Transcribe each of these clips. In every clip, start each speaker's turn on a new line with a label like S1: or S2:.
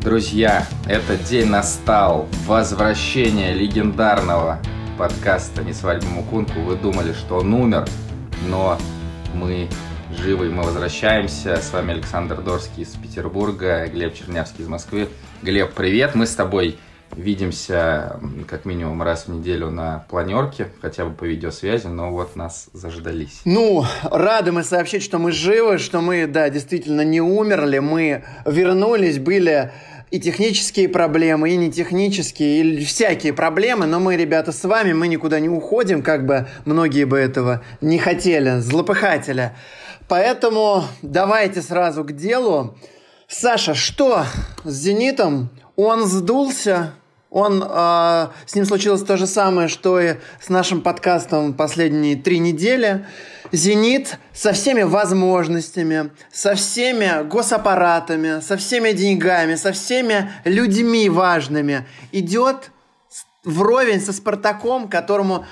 S1: Друзья, этот день настал. Возвращение легендарного подкаста «Не свадьба Мукунку». Вы думали, что он умер, но мы живы, мы возвращаемся. С вами Александр Дорский из Петербурга, Глеб Чернявский из Москвы. Глеб, привет, мы с тобой видимся как минимум раз в неделю на планерке, хотя бы по видеосвязи, но вот нас заждались.
S2: Ну, рады мы сообщить, что мы живы, что мы, да, действительно не умерли, мы вернулись, были и технические проблемы, и не технические, и всякие проблемы, но мы, ребята, с вами, мы никуда не уходим, как бы многие бы этого не хотели, злопыхателя. Поэтому давайте сразу к делу. Саша, что с «Зенитом»? Он сдулся, он, э, с ним случилось то же самое, что и с нашим подкастом последние три недели. «Зенит» со всеми возможностями, со всеми госаппаратами, со всеми деньгами, со всеми людьми важными идет вровень со Спартаком, которому,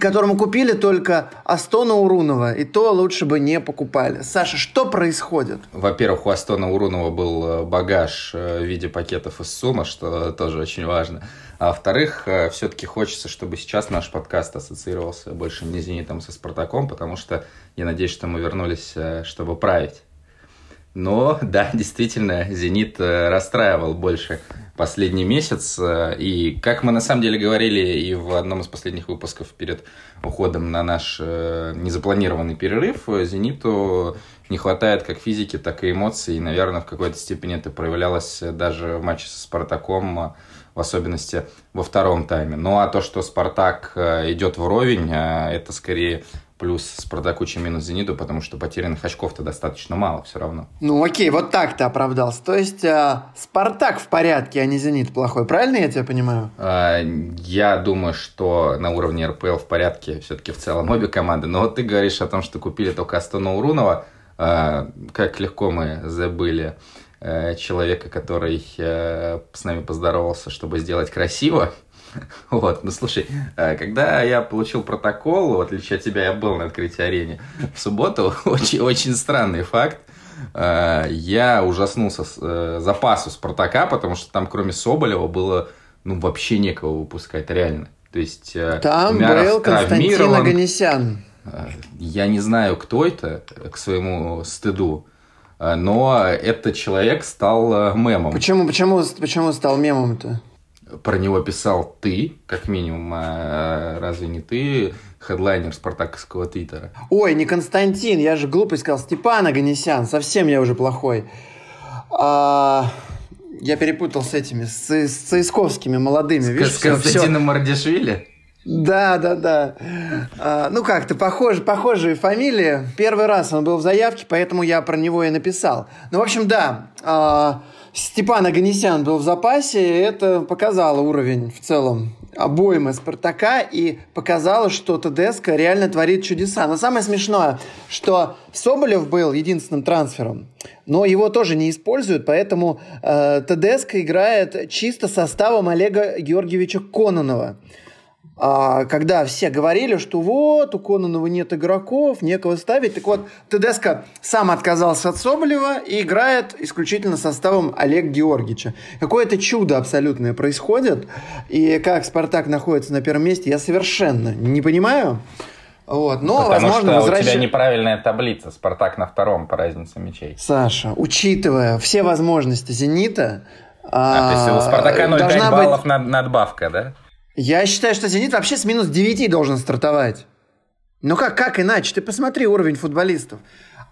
S2: которому купили только Астона Урунова, и то лучше бы не покупали. Саша, что происходит?
S1: Во-первых, у Астона Урунова был э, багаж э, в виде пакетов из Сума, что тоже очень важно. А во-вторых, э, все-таки хочется, чтобы сейчас наш подкаст ассоциировался больше не с «Зенитом», а со «Спартаком», потому что я надеюсь, что мы вернулись, чтобы править. Но, да, действительно, «Зенит» расстраивал больше последний месяц. Э, и как мы на самом деле говорили и в одном из последних выпусков перед уходом на наш э, незапланированный перерыв, э, «Зениту» не хватает как физики, так и эмоций. И, наверное, в какой-то степени это проявлялось даже в матче со «Спартаком», в особенности во втором тайме. Ну а то, что «Спартак» идет вровень, это скорее плюс Спартак очень минус Зениту, потому что потерянных очков-то достаточно мало все равно.
S2: Ну окей, вот так ты оправдался. То есть э, Спартак в порядке, а не Зенит плохой. Правильно я тебя понимаю?
S1: А, я думаю, что на уровне РПЛ в порядке все-таки в целом обе команды. Но вот ты говоришь о том, что купили только Астона Урунова. А, как легко мы забыли э, человека, который э, с нами поздоровался, чтобы сделать красиво. Вот, ну слушай, э, когда я получил протокол, в отличие от тебя, я был на открытии арене в субботу, очень, очень странный факт. Э, я ужаснулся э, запасу Спартака, потому что там кроме Соболева было ну вообще некого выпускать, реально. То есть
S2: там был Константин Аганесян.
S1: Я не знаю, кто это, к своему стыду, но этот человек стал мемом.
S2: Почему, почему, почему стал мемом-то?
S1: Про него писал ты, как минимум, а разве не ты хедлайнер спартаковского твиттера?
S2: Ой, не Константин, я же глупый сказал, Степан Аганесян, совсем я уже плохой. А, я перепутал с этими, с, с цисковскими молодыми. С,
S1: Видишь, с Константином все... Мардишвили?
S2: Да, да, да. А, ну как-то похож, похожие фамилии. Первый раз он был в заявке, поэтому я про него и написал. Ну, в общем, да. А, Степан Аганесян был в запасе, и это показало уровень в целом обоймы Спартака и показало, что ТДСК реально творит чудеса. Но самое смешное, что Соболев был единственным трансфером, но его тоже не используют, поэтому э, ТДСК играет чисто составом Олега Георгиевича Кононова когда все говорили, что вот, у Кононова нет игроков, некого ставить. Так вот, Тедеско сам отказался от Соболева и играет исключительно составом Олег Георгича. Какое-то чудо абсолютное происходит. И как Спартак находится на первом месте, я совершенно не понимаю.
S1: Вот. Но, Потому возможно, что возвращ... у тебя неправильная таблица. Спартак на втором по разнице мячей.
S2: Саша, учитывая все возможности «Зенита»,
S1: а, а, то есть у «Спартака» 0,5 баллов быть... надбавка, да?
S2: Я считаю, что «Зенит» вообще с минус 9 должен стартовать. Ну как, как иначе? Ты посмотри уровень футболистов.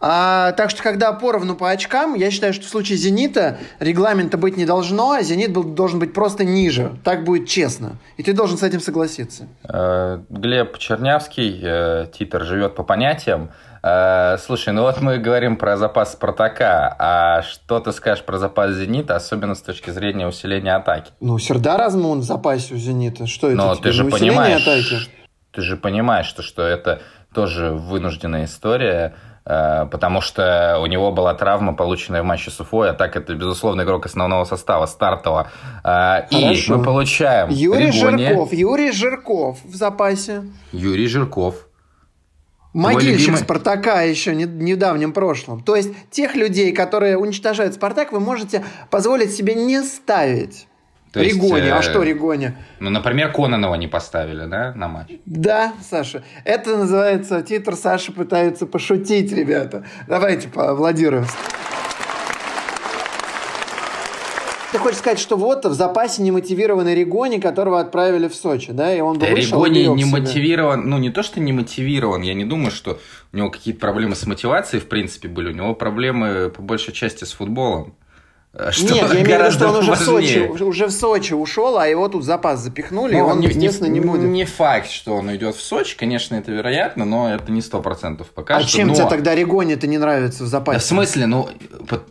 S2: А, так что, когда поровну по очкам, я считаю, что в случае «Зенита» регламента быть не должно, а «Зенит» был, должен быть просто ниже. Так будет честно. И ты должен с этим согласиться.
S1: Э, Глеб Чернявский, э, титр живет по понятиям. Э, слушай, ну вот мы говорим про запас Спартака, а что ты скажешь про запас Зенита, особенно с точки зрения усиления атаки?
S2: Ну, Сердар Размун в запасе у Зенита. Что это?
S1: Но ты же понимаешь, атаки? ты же понимаешь, что, что это тоже вынужденная история, э, потому что у него была травма, полученная в матче с Уфой, а так это, безусловно, игрок основного состава, стартового. Э, и мы получаем
S2: Юрий Ригони. Жирков, Юрий Жирков в запасе.
S1: Юрий Жирков.
S2: Могильщик
S1: любимый...
S2: Спартака еще не, недавнем прошлом. То есть тех людей, которые уничтожают Спартак, вы можете позволить себе не ставить. То Ригони, есть, а что Ригони?
S1: Ну, например, Кононова не поставили, да, на матч?
S2: Да, Саша. Это называется титр Саши пытаются пошутить, ребята. Давайте поаплодируем. Ты хочешь сказать, что вот в запасе немотивированный Ригони, которого отправили в Сочи, да, и он бы
S1: да,
S2: вышел
S1: Ригони не мотивирован, ну не то, что не мотивирован, я не думаю, что у него какие-то проблемы с мотивацией, в принципе, были, у него проблемы по большей части с футболом.
S2: Э, что Нет, я имею в виду, что он уже в, Сочи, уже в Сочи ушел, а его тут запас запихнули, ну, и он, не, естественно, не, не будет.
S1: Не факт, что он уйдет в Сочи, конечно, это вероятно, но это не сто процентов пока
S2: а
S1: что.
S2: А чем
S1: но...
S2: тебе тогда Регони-то не нравится в запасе?
S1: Да, в смысле, ну,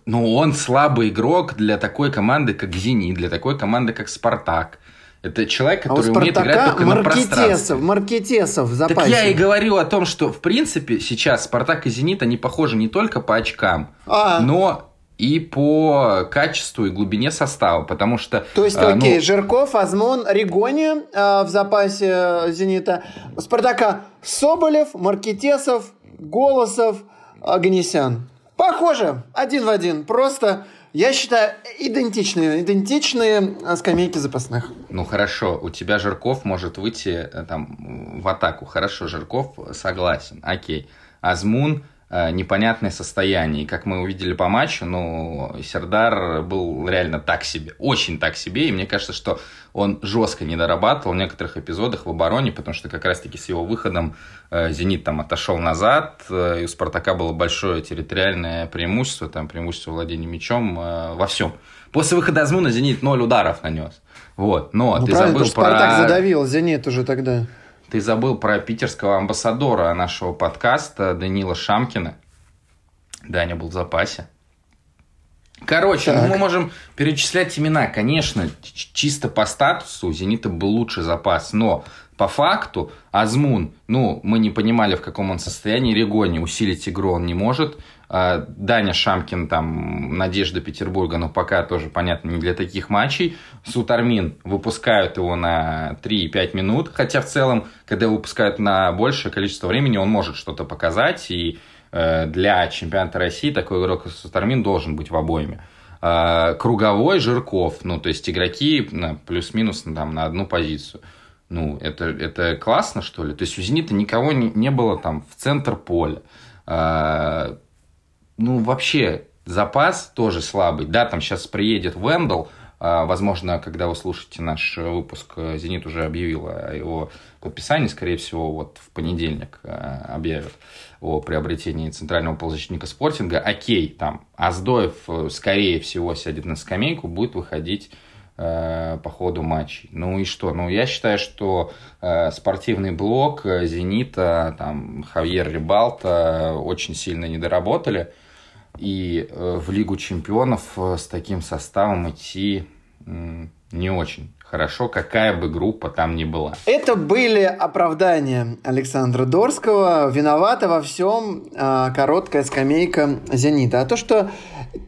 S1: ну, он слабый игрок для такой команды, как «Зенит», для такой команды, как «Спартак». Это человек, который а умеет играть только на пространстве.
S2: Маркетесов в запасе.
S1: Так я и говорю о том, что, в принципе, сейчас «Спартак» и «Зенит», они похожи не только по очкам, а. но и по качеству и глубине состава, потому что...
S2: То есть, а, окей, ну... Жирков, Азмон, Ригони э, в запасе «Зенита», Спартака Соболев, Маркетесов, Голосов, Агнесян. Похоже, один в один, просто... Я считаю, идентичные, идентичные скамейки запасных.
S1: Ну хорошо, у тебя Жирков может выйти э, там в атаку. Хорошо, Жирков согласен, окей. Азмун Э, непонятное состояние. И как мы увидели по матчу, ну, Сердар был реально так себе, очень так себе. И мне кажется, что он жестко не дорабатывал в некоторых эпизодах в обороне, потому что как раз-таки с его выходом э, «Зенит» там отошел назад, э, и у «Спартака» было большое территориальное преимущество, там преимущество владения мячом во всем. После выхода Азмуна «Зенит» ноль ударов нанес. Вот, но ну, ты забыл про...
S2: «Спартак» задавил «Зенит» уже тогда.
S1: Ты забыл про питерского амбассадора нашего подкаста Данила Шамкина. Даня был в запасе. Короче, ну мы можем перечислять имена. Конечно, чисто по статусу у «Зенита» был лучший запас, но по факту Азмун, ну, мы не понимали, в каком он состоянии. Регони усилить игру он не может. А, Даня Шамкин, там, Надежда Петербурга, но пока тоже, понятно, не для таких матчей. Сутармин выпускают его на 3-5 минут, хотя в целом, когда его выпускают на большее количество времени, он может что-то показать, и э, для чемпионата России такой игрок, как Сутармин, должен быть в обойме. А, круговой Жирков, ну, то есть игроки плюс-минус там, на одну позицию. Ну, это, это классно, что ли? То есть у «Зенита» никого не, не было там в центр поля. А, ну, вообще, запас тоже слабый. Да, там сейчас приедет Вендел, а, возможно, когда вы слушаете наш выпуск, «Зенит» уже объявил о его подписании, скорее всего, вот в понедельник а, объявят о приобретении центрального полузащитника спортинга. Окей, там Аздоев, э, скорее всего, сядет на скамейку, будет выходить э, по ходу матчей. Ну и что? Ну, я считаю, что э, спортивный блок э, «Зенита», там, Хавьер Рибалта очень сильно не доработали. И э, в Лигу чемпионов э, с таким составом идти не очень хорошо, какая бы группа там ни была.
S2: Это были оправдания Александра Дорского. Виновата во всем э, короткая скамейка «Зенита». А то, что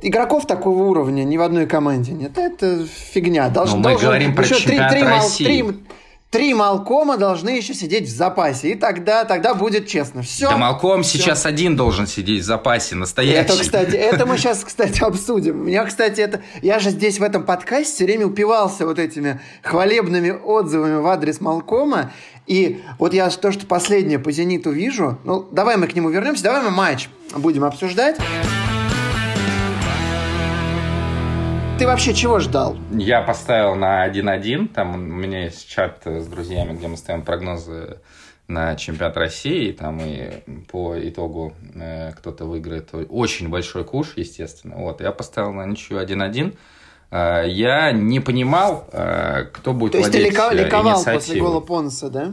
S2: игроков такого уровня ни в одной команде нет, это фигня.
S1: Долж, Но мы должен, говорим про чемпионат три, три, России.
S2: Три, три Малкома должны еще сидеть в запасе. И тогда, тогда будет честно. Все.
S1: Да Малком все. сейчас один должен сидеть в запасе, настоящий.
S2: Это, кстати, это мы сейчас, кстати, обсудим. Меня, кстати, это... Я же здесь в этом подкасте все время упивался вот этими хвалебными отзывами в адрес Малкома. И вот я то, что последнее по «Зениту» вижу, ну, давай мы к нему вернемся, давай мы матч будем обсуждать. Ты вообще чего ждал?
S1: Я поставил на 1-1. Там у меня есть чат с друзьями, где мы ставим прогнозы на чемпионат России, там и по итогу э, кто-то выиграет очень большой куш, естественно. Вот, я поставил на ничью 1-1. Э, я не понимал, э, кто будет То владеть есть ты ликовал после гола
S2: Понса, да?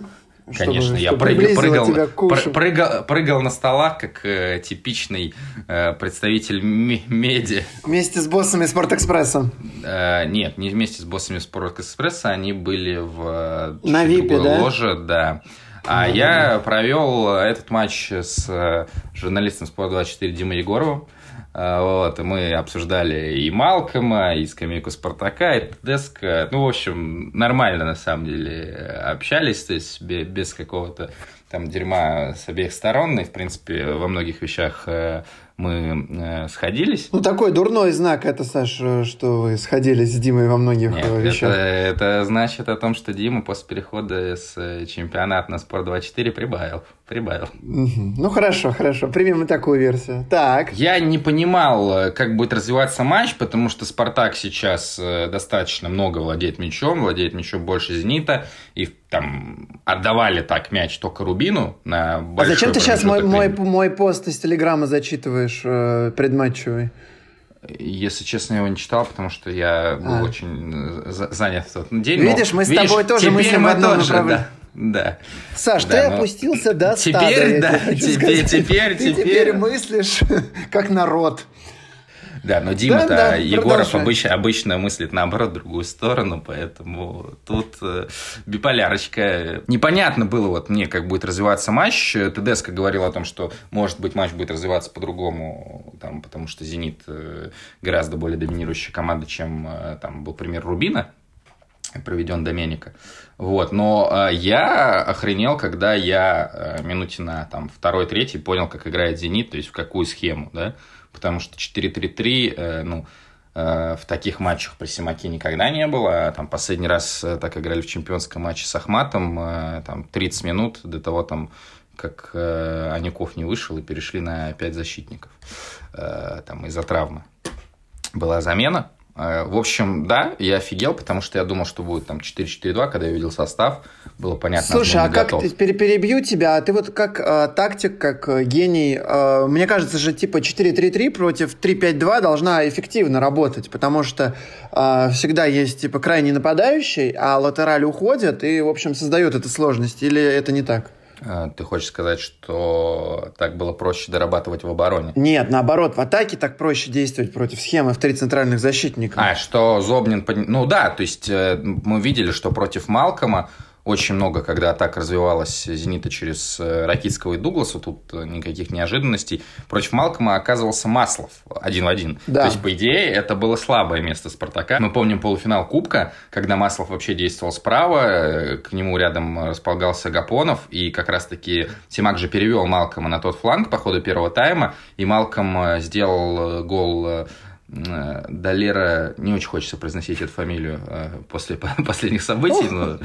S1: Конечно, я прыгал, прыгал, прыгал, прыгал на столах, как э, типичный э, представитель меди.
S2: Вместе с боссами Спортэкспресса?
S1: Э, нет, не вместе с боссами Спортэкспресса, они были в
S2: э, на Випе, да?
S1: ложе, да. А mm я провел этот матч с э, журналистом Спорт24 Димой Егоровым. Вот, и мы обсуждали и Малкома, и скамейку Спартака, и Тедеско. Ну, в общем, нормально, на самом деле, общались, то есть без какого-то там дерьма с обеих сторон, и, в принципе, во многих вещах мы э, сходились.
S2: Ну, такой дурной знак это, Саш, что вы сходились с Димой во многих Нет, э, вещах.
S1: Это, это значит о том, что Дима после перехода с э, чемпионата на Спорт-24 прибавил. Прибавил.
S2: Ну, хорошо, хорошо. Примем и такую версию. Так.
S1: Я не понимал, э, как будет развиваться матч, потому что Спартак сейчас достаточно много владеет мячом, владеет мячом больше Зенита, и там отдавали так мяч только Рубину на
S2: А зачем ты сейчас мой, мой, мой пост из Телеграма зачитываешь э, предматчевый?
S1: Если честно, я его не читал, потому что я был а. очень э, занят в тот день.
S2: Видишь, мы с видишь, тобой тоже мыслим в одном направлении.
S1: Да.
S2: Саш, да, ты но... опустился до
S1: теперь, стада. Да, теперь, теперь,
S2: ты
S1: теперь.
S2: теперь мыслишь как народ.
S1: Да, но Дима-то, да, да, Егоров обычно, обычно мыслит наоборот в другую сторону, поэтому тут э, биполярочка. Непонятно было вот мне, как будет развиваться матч. ТДСК говорил о том, что, может быть, матч будет развиваться по-другому, там, потому что «Зенит» э, гораздо более доминирующая команда, чем э, там был пример Рубина, проведен Доменика. Вот, но э, я охренел, когда я э, минуте на там второй-третий понял, как играет Зенит, то есть в какую схему, да потому что 4-3-3, э, ну, э, в таких матчах при Симаке никогда не было. Там последний раз э, так играли в чемпионском матче с Ахматом, там 30 минут до того, там, как Анюков не вышел и перешли на 5 защитников там, из-за травмы. Была замена, Э, в общем, да, я офигел, потому что я думал, что будет там 4-4-2, когда я видел состав, было понятно.
S2: Слушай, а как готов. перебью тебя, а ты вот как э, тактик, как э, гений, э, мне кажется же, типа 4-3-3 против 3-5-2 должна эффективно работать, потому что э, всегда есть типа крайний нападающий, а латераль уходят и, в общем, создает эту сложность, или это не так?
S1: А, ты хочешь сказать, что так было проще дорабатывать в обороне?
S2: Нет, наоборот, в атаке так проще действовать против схемы в три центральных защитника.
S1: А, что Зобнин... Ну да, то есть э, мы видели, что против Малкома очень много, когда атака развивалась «Зенита» через э, Ракитского и Дугласа, тут э, никаких неожиданностей. Против Малкома оказывался Маслов один в один. Да. То есть, по идее, это было слабое место «Спартака». Мы помним полуфинал Кубка, когда Маслов вообще действовал справа, э, к нему рядом располагался Гапонов, и как раз-таки Тимак же перевел Малкома на тот фланг по ходу первого тайма, и Малком сделал гол Далера, не очень хочется произносить эту фамилию э, после последних событий, но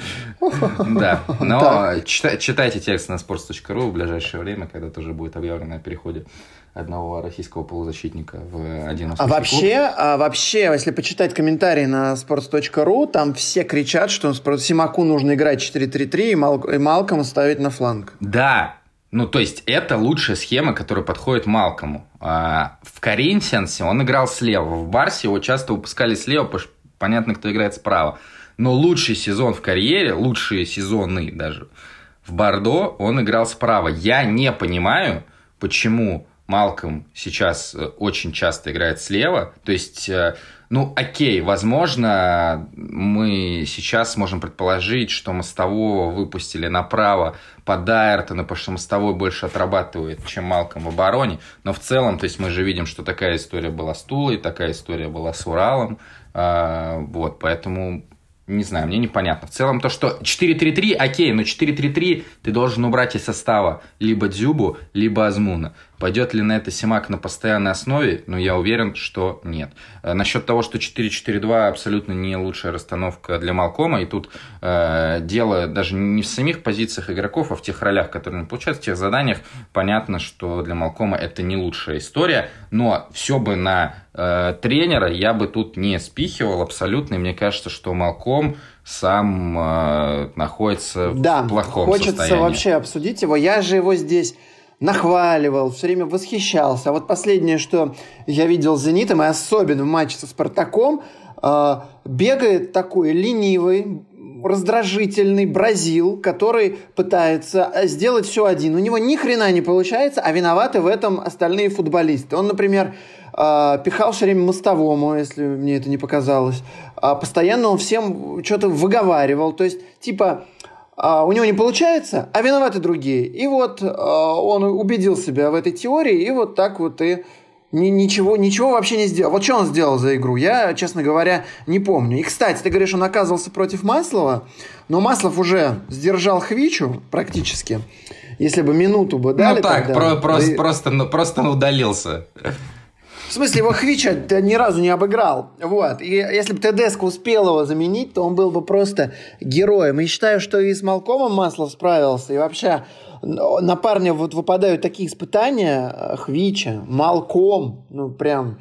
S1: да, но читайте текст на sports.ru в ближайшее время, когда тоже будет объявлено о переходе одного российского полузащитника в один
S2: А вообще, а вообще, если почитать комментарии на sports.ru, там все кричат, что Симаку нужно играть 4-3-3 и, Мал, и Малкома ставить на фланг.
S1: Да, ну, то есть, это лучшая схема, которая подходит Малкому. А, в Коринтиансе он играл слева, в Барсе его часто выпускали слева, потому что понятно, кто играет справа. Но лучший сезон в карьере, лучшие сезоны даже, в Бордо он играл справа. Я не понимаю, почему Малком сейчас э, очень часто играет слева. То есть э, ну, окей, возможно, мы сейчас можем предположить, что Мостового выпустили направо под Айртона, потому что Мостовой больше отрабатывает, чем Малком в обороне. Но в целом, то есть мы же видим, что такая история была с Тулой, такая история была с Уралом. А, вот, поэтому не знаю, мне непонятно. В целом то, что 4-3-3, окей, но 4-3-3 ты должен убрать из состава либо Дзюбу, либо Азмуна. Пойдет ли на это Симак на постоянной основе? Ну, я уверен, что нет. Э, насчет того, что 4-4-2 абсолютно не лучшая расстановка для Малкома, и тут э, дело даже не в самих позициях игроков, а в тех ролях, которые они получают, в тех заданиях, понятно, что для Малкома это не лучшая история, но все бы на э, тренера я бы тут не спихивал абсолютно, и мне кажется, что Малком сам э, находится
S2: да,
S1: в плохом
S2: хочется
S1: состоянии. хочется
S2: вообще обсудить его. Я же его здесь нахваливал, все время восхищался. А вот последнее, что я видел с «Зенитом», и особенно в матче со «Спартаком», э, бегает такой ленивый, раздражительный бразил, который пытается сделать все один. У него ни хрена не получается, а виноваты в этом остальные футболисты. Он, например, э, пихал все время мостовому, если мне это не показалось. А постоянно он всем что-то выговаривал. То есть, типа, а у него не получается, а виноваты другие. И вот а, он убедил себя в этой теории, и вот так вот и ни, ничего, ничего вообще не сделал. Вот что он сделал за игру, я, честно говоря, не помню. И, кстати, ты говоришь, он оказывался против Маслова, но Маслов уже сдержал Хвичу практически. Если бы минуту бы дали
S1: Ну так,
S2: тогда,
S1: про,
S2: да и-
S1: просто, ну, просто удалился.
S2: В смысле, его Хвича ни разу не обыграл. Вот. И если бы Тедеско успел его заменить, то он был бы просто героем. И считаю, что и с Малкомом Маслов справился. И вообще на парня вот выпадают такие испытания. Хвича, Малком. Ну, прям...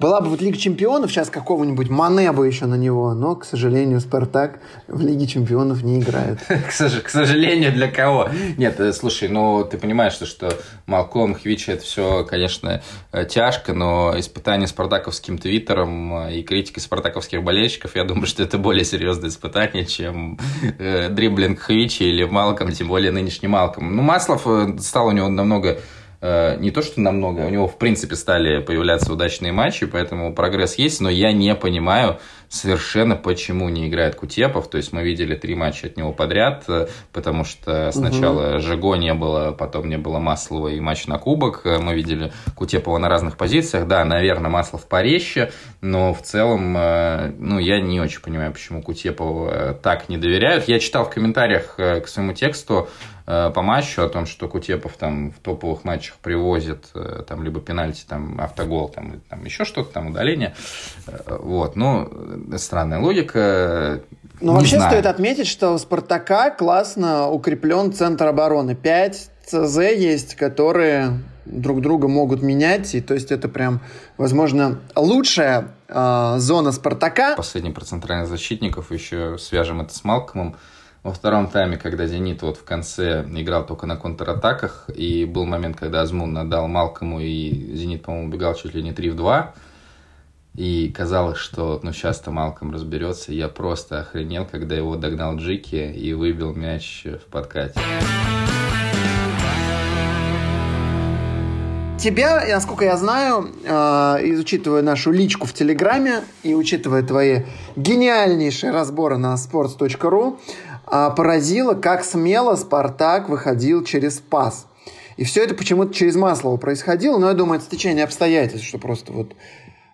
S2: Была бы вот Лига Чемпионов, сейчас какого-нибудь Мане бы еще на него. Но, к сожалению, Спартак в Лиге Чемпионов не играет.
S1: К, сож- к сожалению, для кого? Нет, э, слушай, ну ты понимаешь, что, Малком, Хвич, это все, конечно, э, тяжко, но испытание спартаковским твиттером э, и критикой спартаковских болельщиков, я думаю, что это более серьезное испытание, чем дриблинг Хвичи или Малком, тем более нынешний Малком. Ну, Маслов э, стал у него намного э, не то, что намного, у него, в принципе, стали появляться удачные матчи, поэтому прогресс есть, но я не понимаю совершенно, почему не играет Кутепов. То есть мы видели три матча от него подряд, э, потому что сначала Жиго не было, потом не было Маслова и матч на кубок. Э, Мы видели Кутепова на разных позициях. Да, наверное, Маслов порезче, но в целом, э, ну, я не очень понимаю, почему Кутепову э, так не доверяют. Я читал в комментариях к своему тексту по матчу о том, что Кутепов там в топовых матчах привозит там либо пенальти, там автогол, там, там еще что-то, там удаление. Вот, ну, странная логика.
S2: Ну, вообще
S1: знаю.
S2: стоит отметить, что у Спартака классно укреплен центр обороны. Пять ЦЗ есть, которые друг друга могут менять. И то есть это прям, возможно, лучшая э, зона Спартака.
S1: Последний про центральных защитников, еще свяжем это с Малкомом. Во втором тайме, когда «Зенит» вот в конце играл только на контратаках, и был момент, когда Азмун отдал Малкому, и «Зенит», по-моему, убегал чуть ли не 3 в 2, и казалось, что ну сейчас-то Малком разберется. Я просто охренел, когда его догнал Джики и выбил мяч в подкате.
S2: Тебя, насколько я знаю, э, учитывая нашу личку в Телеграме, и учитывая твои гениальнейшие разборы на sports.ru, э, поразило, как смело Спартак выходил через пас. И все это почему-то через Маслова происходило, но я думаю, это стечение обстоятельств, что просто вот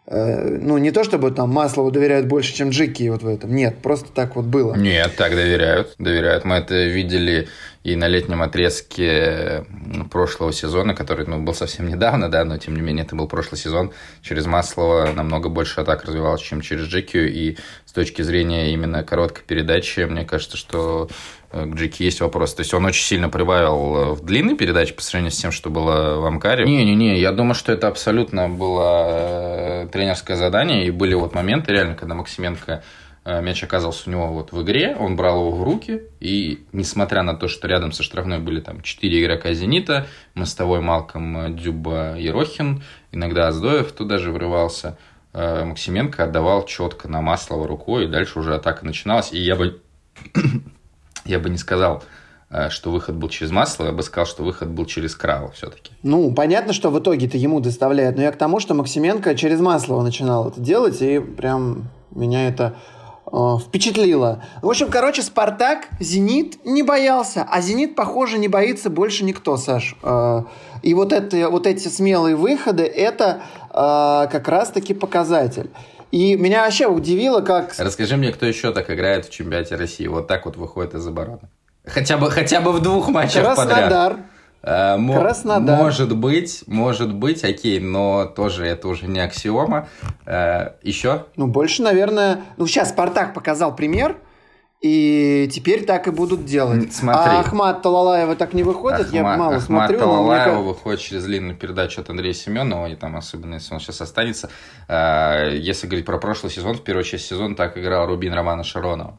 S2: ну, не то чтобы там Маслову доверяют больше, чем Джики вот в этом. Нет, просто так вот было.
S1: Нет, так доверяют. Доверяют. Мы это видели и на летнем отрезке прошлого сезона, который ну, был совсем недавно, да, но тем не менее это был прошлый сезон. Через Маслова намного больше атак развивалось, чем через Джекию. И с точки зрения именно короткой передачи, мне кажется, что э, к Джеки есть вопрос. То есть он очень сильно прибавил э, в длинной передаче по сравнению с тем, что было в Амкаре. Не-не-не, я думаю, что это абсолютно было э, тренерское задание. И были вот моменты, реально, когда Максименко э, мяч оказывался у него вот в игре, он брал его в руки, и несмотря на то, что рядом со штрафной были там четыре игрока «Зенита», мостовой Малком, э, Дюба, Ерохин, иногда Аздоев туда же врывался, э, Максименко отдавал четко на Маслова рукой, и дальше уже атака начиналась, и я бы, я бы не сказал, э, что выход был через Маслова, я бы сказал, что выход был через Крава все-таки.
S2: Ну, понятно, что в итоге-то ему доставляет, но я к тому, что Максименко через Маслова начинал это делать, и прям меня это э, впечатлило. В общем, короче, Спартак, Зенит не боялся, а Зенит, похоже, не боится больше никто, Саш. Э, и вот, это, вот эти смелые выходы, это э, как раз-таки показатель. И меня вообще удивило, как...
S1: Расскажи мне, кто еще так играет в чемпионате России, вот так вот выходит из обороны. Хотя бы, хотя бы в двух матчах подряд.
S2: Краснодар.
S1: Э, мо-
S2: Краснодар.
S1: Может быть, может быть, окей, но тоже это уже не аксиома. Э, Еще?
S2: Ну, больше, наверное... Ну, сейчас Спартак показал пример, и теперь так и будут делать.
S1: Смотри.
S2: А Ахмат Талалаева так не выходит, я
S1: Ахма-
S2: мало
S1: Ахмат
S2: смотрю. мне
S1: Талалаева
S2: кажется-
S1: выходит через длинную передачу от Андрея Семенова, и там, особенно если он сейчас останется. Э, Если говорить про прошлый сезон, в первую часть сезона так играл Рубин Романа Шаронова.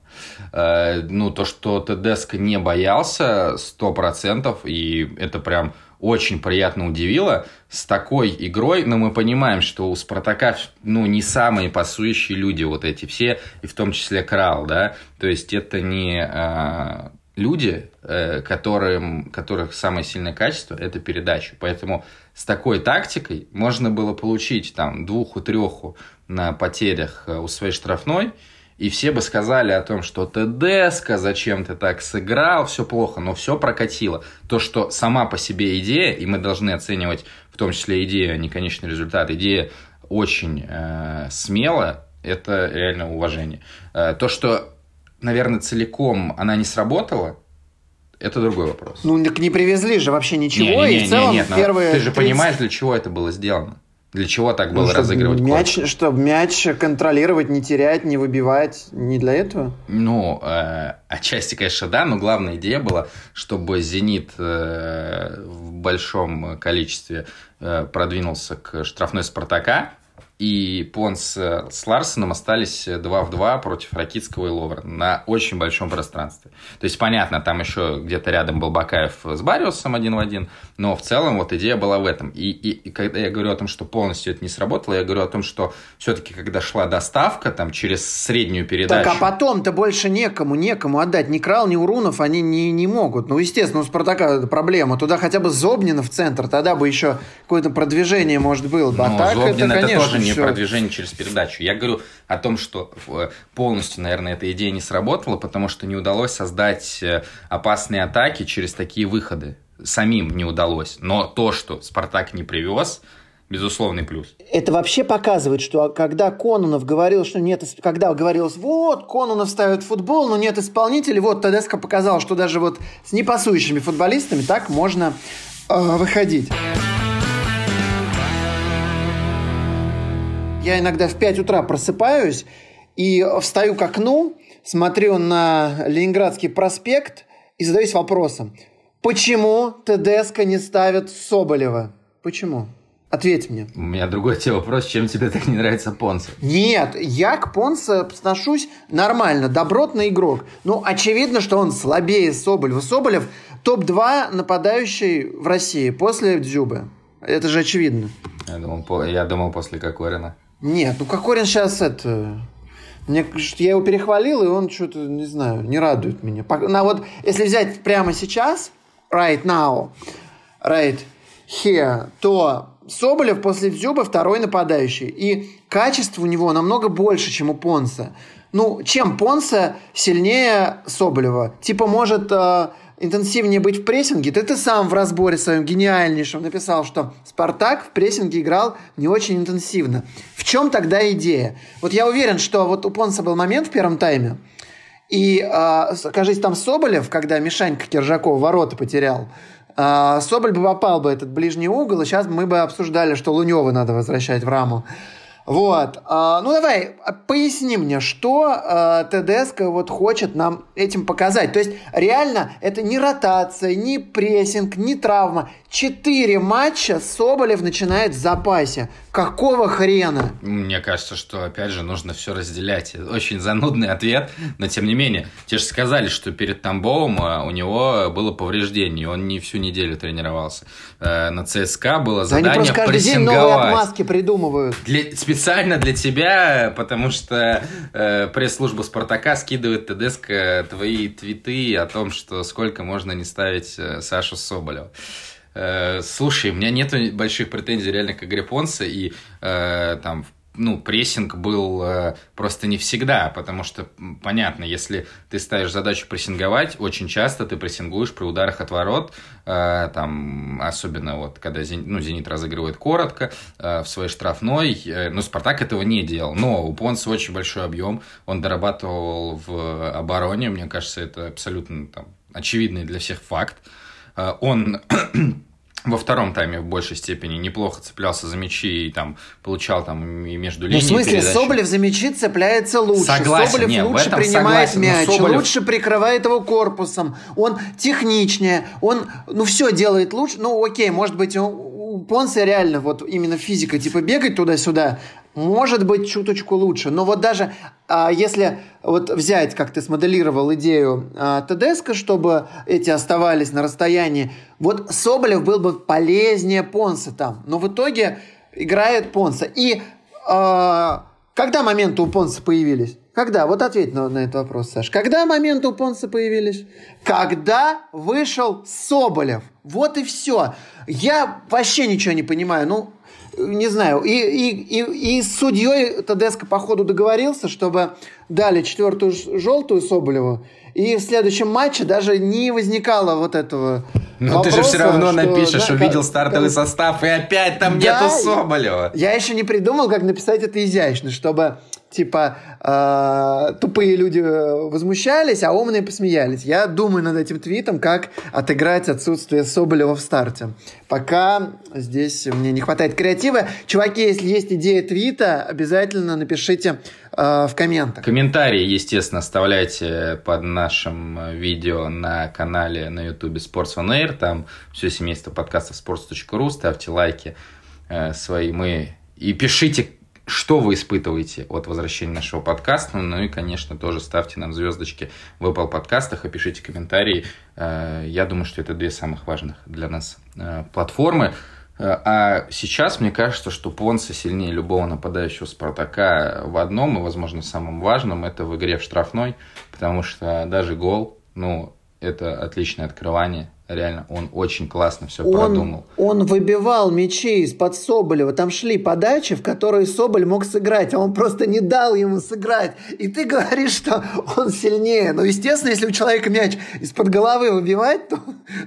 S1: Э, Ну, то, что Тедеско не боялся 100%, и это прям очень приятно удивило. С такой игрой, но мы понимаем, что у Спартака ну, не самые пасующие люди вот эти все, и в том числе Крал, да, то есть это не а, люди, э, которым, которых самое сильное качество – это передача. Поэтому с такой тактикой можно было получить там двуху-треху на потерях э, у своей штрафной, и все бы сказали о том, что ТДСК, зачем ты так сыграл, все плохо, но все прокатило. То, что сама по себе идея, и мы должны оценивать в том числе идею, а не конечный результат, идея очень э, смело, это реально уважение. Э, то, что, наверное, целиком она не сработала, это другой вопрос.
S2: Ну, не привезли же вообще ничего, не, не, не, и в целом
S1: не, нет,
S2: первые
S1: Ты же 30... понимаешь, для чего это было сделано? Для чего так было ну, разыгрывать
S2: мяч, корпус? Чтобы мяч контролировать, не терять, не выбивать, не для этого?
S1: Ну, э, отчасти, конечно, да, но главная идея была, чтобы «Зенит» э, в большом количестве э, продвинулся к штрафной «Спартака», и Понс с Ларсоном остались 2 в 2 против Ракитского и Ловра на очень большом пространстве. То есть, понятно, там еще где-то рядом был Бакаев с Бариусом один в один, но в целом вот идея была в этом. И, и, и когда я говорю о том, что полностью это не сработало, я говорю о том, что все-таки, когда шла доставка там через среднюю передачу...
S2: Так, а потом-то больше некому, некому отдать. Ни Крал, ни Урунов они не, не могут. Ну, естественно, у Спартака проблема. Туда хотя бы Зобнина в центр, тогда бы еще какое-то продвижение, может, было бы.
S1: А так Зобнин это, конечно, это тоже не все. продвижение через передачу. Я говорю о том, что полностью, наверное, эта идея не сработала, потому что не удалось создать э, опасные атаки через такие выходы. Самим не удалось. Но то, что Спартак не привез, безусловный плюс.
S2: Это вообще показывает, что когда Кононов говорил, что нет, когда говорилось, вот, Кононов ставит футбол, но нет исполнителей, вот Тедеско показал, что даже вот с непасующими футболистами так можно э, выходить. Я иногда в 5 утра просыпаюсь и встаю к окну, смотрю на Ленинградский проспект и задаюсь вопросом, почему ТДСК не ставит Соболева? Почему? Ответь мне.
S1: У меня другой тебе вопрос. Чем тебе так не нравится Понса?
S2: Нет, я к Понса отношусь нормально. Добротный игрок. Ну, очевидно, что он слабее Соболева. Соболев топ-2 нападающий в России после Дзюбы. Это же очевидно.
S1: Я думал, я думал после Кокорина.
S2: Нет, ну Кокорин сейчас это... Мне, я его перехвалил, и он что-то, не знаю, не радует меня. На вот, если взять прямо сейчас, right now, right here, то Соболев после Дзюба второй нападающий. И качество у него намного больше, чем у Понса. Ну, чем Понса сильнее Соболева. Типа, может, э, интенсивнее быть в прессинге, то ты сам в разборе своем гениальнейшем написал, что Спартак в прессинге играл не очень интенсивно. В чем тогда идея? Вот я уверен, что вот у Понса был момент в первом тайме, и, э, кажись, там Соболев, когда Мишанька Киржаков ворота потерял, э, Соболь бы попал бы этот ближний угол, и сейчас мы бы обсуждали, что Лунева надо возвращать в раму. Вот. А, ну, давай, а, поясни мне, что а, ТДСК вот хочет нам этим показать. То есть, реально, это не ротация, не прессинг, не травма. Четыре матча Соболев начинает в запасе. Какого хрена?
S1: Мне кажется, что, опять же, нужно все разделять. Очень занудный ответ, но тем не менее. Те же сказали, что перед Тамбовым у него было повреждение, он не всю неделю тренировался. Э, на ЦСКА было задание
S2: Они просто каждый день новые отмазки придумывают.
S1: Для, специально для тебя, потому что э, пресс-служба Спартака скидывает ТДСК твои твиты о том, что сколько можно не ставить э, Сашу Соболева. Э, слушай, у меня нет больших претензий реально к игре Понса, и э, там ну, прессинг был э, просто не всегда, потому что, понятно, если ты ставишь задачу прессинговать, очень часто ты прессингуешь при ударах от ворот, э, там, особенно вот, когда ну, Зенит разыгрывает коротко э, в своей штрафной, э, но Спартак этого не делал, но у Понса очень большой объем, он дорабатывал в обороне, мне кажется, это абсолютно там, очевидный для всех факт, э, он во втором тайме в большей степени неплохо цеплялся за мячи и там получал там и между линиями.
S2: Ну, в смысле, передачи. Соболев за мячи цепляется лучше. Согласен, Соболев нет, лучше принимает согласен, мяч, Соболев... лучше прикрывает его корпусом. Он техничнее, он, ну, все делает лучше. Ну, окей, может быть, у Понса реально вот именно физика, типа бегать туда-сюда, может быть чуточку лучше. Но вот даже а, если вот взять, как ты смоделировал идею а, ТДСК, чтобы эти оставались на расстоянии, вот Соболев был бы полезнее Понса там. Но в итоге играет Понса. И а, когда моменты у Понса появились? Когда? Вот ответь на, на этот вопрос, Саш. Когда моменты у Понса появились? Когда вышел Соболев. Вот и все. Я вообще ничего не понимаю. Ну, не знаю, и, и, и, и с судьей Тедеско, походу, договорился, чтобы дали четвертую желтую Соболеву, и в следующем матче даже не возникало вот этого
S1: Но вопроса, ты же все равно что, напишешь, да, увидел стартовый как... состав, и опять там да, нету Соболева.
S2: Я еще не придумал, как написать это изящно, чтобы типа э, тупые люди возмущались, а умные посмеялись. Я думаю над этим твитом, как отыграть отсутствие Соболева в старте. Пока здесь мне не хватает креатива. Чуваки, если есть идея твита, обязательно напишите э, в комментах.
S1: Комментарии, естественно, оставляйте под нашим видео на канале на ютубе Sports on Air. Там все семейство подкастов sports.ru. Ставьте лайки э, свои. Мы и пишите что вы испытываете от возвращения нашего подкаста. Ну и, конечно, тоже ставьте нам звездочки в Apple подкастах и пишите комментарии. Э, я думаю, что это две самых важных для нас э, платформы. Э, а сейчас мне кажется, что Понса сильнее любого нападающего Спартака в одном и, возможно, самом важном, это в игре в штрафной, потому что даже гол, ну, это отличное открывание, Реально, он очень классно все
S2: он,
S1: продумал.
S2: Он выбивал мячи из-под Соболева. Там шли подачи, в которые Соболь мог сыграть, а он просто не дал ему сыграть. И ты говоришь, что он сильнее. Ну, естественно, если у человека мяч из-под головы выбивать, то,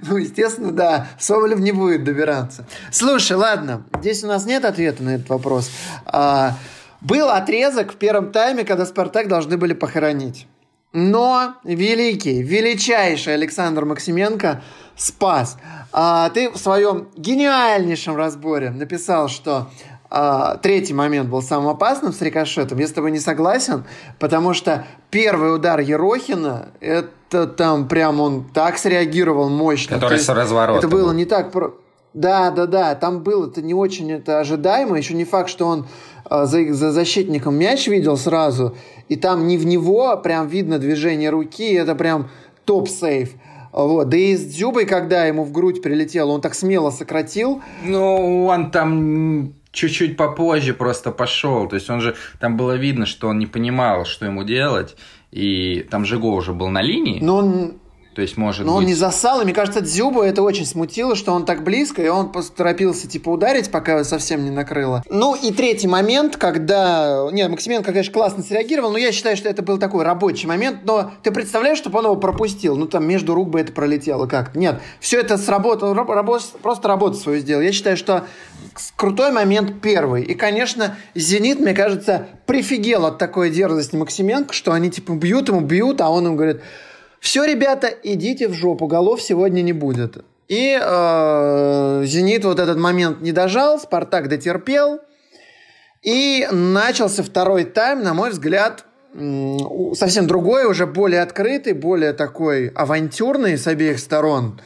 S2: ну, естественно, да, Соболев не будет добираться. Слушай, ладно, здесь у нас нет ответа на этот вопрос. А, был отрезок в первом тайме, когда Спартак должны были похоронить. Но великий, величайший Александр Максименко спас. А, ты в своем гениальнейшем разборе написал, что а, третий момент был самым опасным с рикошетом. Я с тобой не согласен, потому что первый удар Ерохина, это там прям он так среагировал мощно.
S1: Который с разворота.
S2: Это было был. не так... Про... Да, да, да, там было это не очень это ожидаемо. Еще не факт, что он э, за, за защитником мяч видел сразу, и там не в него прям видно движение руки, это прям топ-сейв. Вот. Да и с Дзюбой, когда ему в грудь прилетело, он так смело сократил.
S1: Ну, он там чуть-чуть попозже просто пошел. То есть он же, там было видно, что он не понимал, что ему делать. И там Жиго уже был на линии.
S2: Но он
S1: то есть, может
S2: Но
S1: быть...
S2: он не засал, и мне кажется, Дзюбу это очень смутило, что он так близко, и он поторопился, типа, ударить, пока его совсем не накрыло. Ну, и третий момент, когда... Не, Максименко, конечно, классно среагировал, но я считаю, что это был такой рабочий момент, но ты представляешь, чтобы он его пропустил? Ну, там, между рук бы это пролетело как-то. Нет, все это сработало, раб- просто работу свою сделал. Я считаю, что крутой момент первый. И, конечно, «Зенит», мне кажется, прифигел от такой дерзости Максименко, что они, типа, бьют ему, бьют, а он им говорит все, ребята, идите в жопу, голов сегодня не будет. И э, «Зенит» вот этот момент не дожал, «Спартак» дотерпел. И начался второй тайм, на мой взгляд, совсем другой, уже более открытый, более такой авантюрный с обеих сторон.